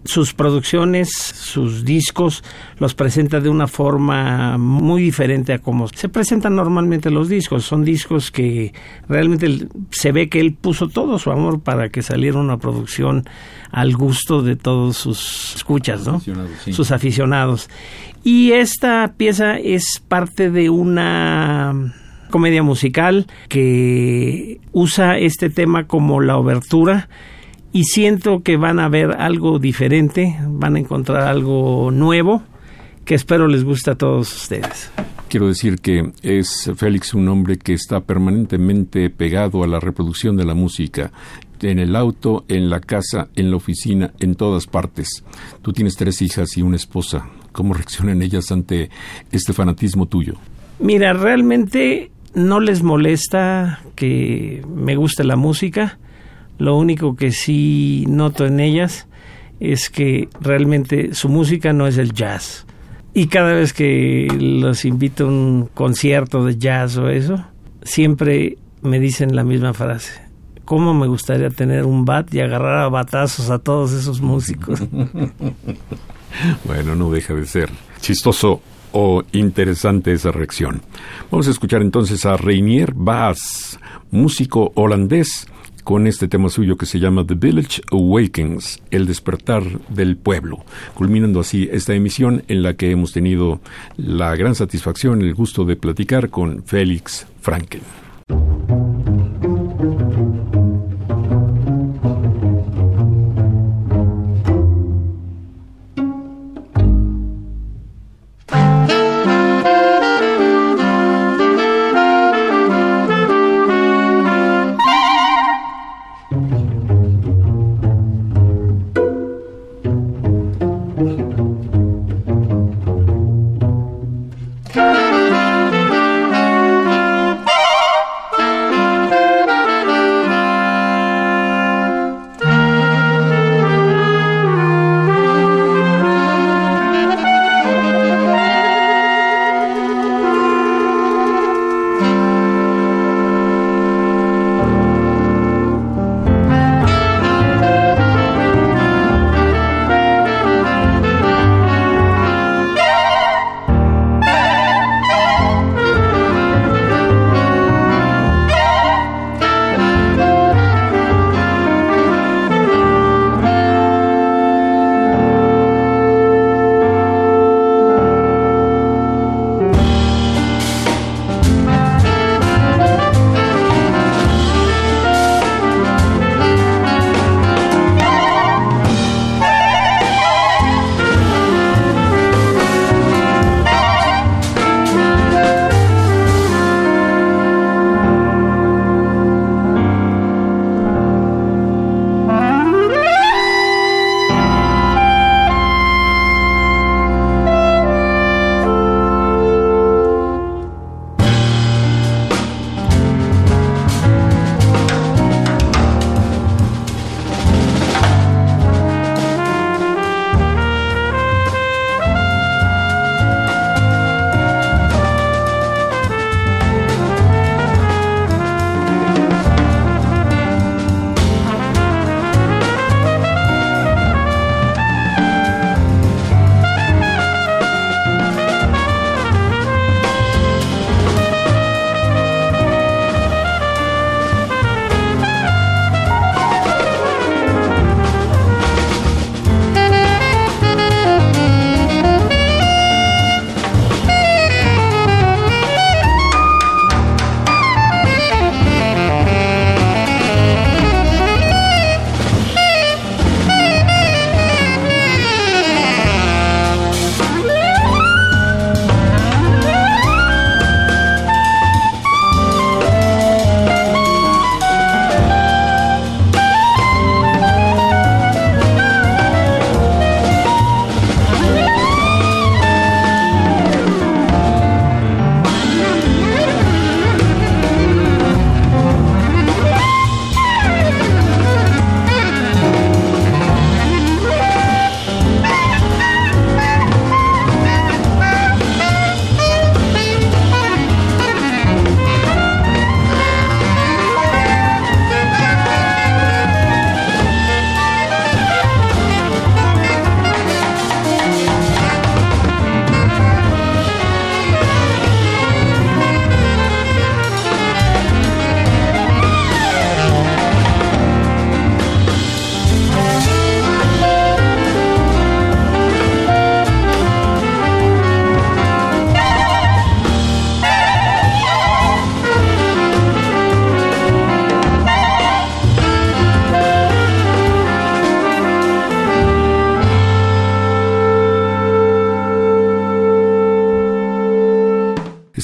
Sus producciones, sus discos, los presenta de una forma muy diferente a como se presentan normalmente los discos. Son discos que realmente se ve que él puso todo su amor para que saliera una producción al gusto de todos sus escuchas, ¿no? Aficionados, sí. Sus aficionados. Y esta pieza es parte de una comedia musical que usa este tema como la obertura y siento que van a ver algo diferente, van a encontrar algo nuevo que espero les guste a todos ustedes. Quiero decir que es Félix un hombre que está permanentemente pegado a la reproducción de la música, en el auto, en la casa, en la oficina, en todas partes. Tú tienes tres hijas y una esposa. ¿Cómo reaccionan ellas ante este fanatismo tuyo? Mira, realmente no les molesta que me guste la música. Lo único que sí noto en ellas es que realmente su música no es el jazz. Y cada vez que los invito a un concierto de jazz o eso, siempre me dicen la misma frase. ¿Cómo me gustaría tener un bat y agarrar a batazos a todos esos músicos? Bueno, no deja de ser chistoso o interesante esa reacción. Vamos a escuchar entonces a Reinier Baas, músico holandés, con este tema suyo que se llama The Village Awakens, el despertar del pueblo, culminando así esta emisión en la que hemos tenido la gran satisfacción, el gusto de platicar con Félix Franken.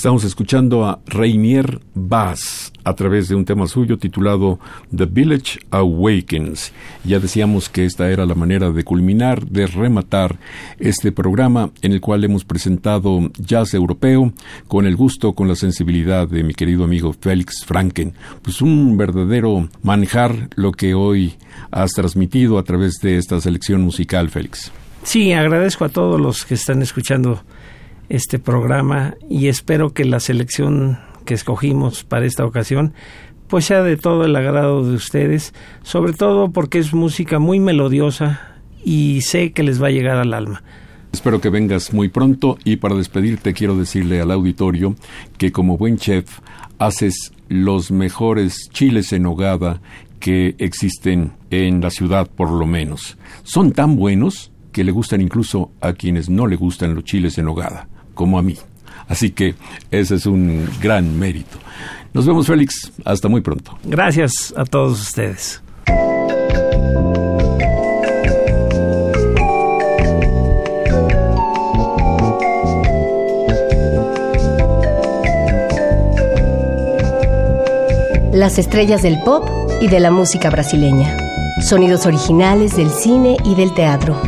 Estamos escuchando a Rainier Bass a través de un tema suyo titulado The Village Awakens. Ya decíamos que esta era la manera de culminar, de rematar este programa en el cual hemos presentado jazz europeo con el gusto, con la sensibilidad de mi querido amigo Félix Franken. Pues un verdadero manjar lo que hoy has transmitido a través de esta selección musical, Félix. Sí, agradezco a todos los que están escuchando este programa y espero que la selección que escogimos para esta ocasión pues sea de todo el agrado de ustedes, sobre todo porque es música muy melodiosa y sé que les va a llegar al alma. Espero que vengas muy pronto y para despedirte quiero decirle al auditorio que como buen chef haces los mejores chiles en hogada que existen en la ciudad por lo menos. Son tan buenos que le gustan incluso a quienes no le gustan los chiles en hogada como a mí. Así que ese es un gran mérito. Nos vemos, Félix. Hasta muy pronto. Gracias a todos ustedes. Las estrellas del pop y de la música brasileña. Sonidos originales del cine y del teatro.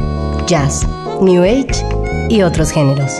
Jazz, New Age y otros géneros.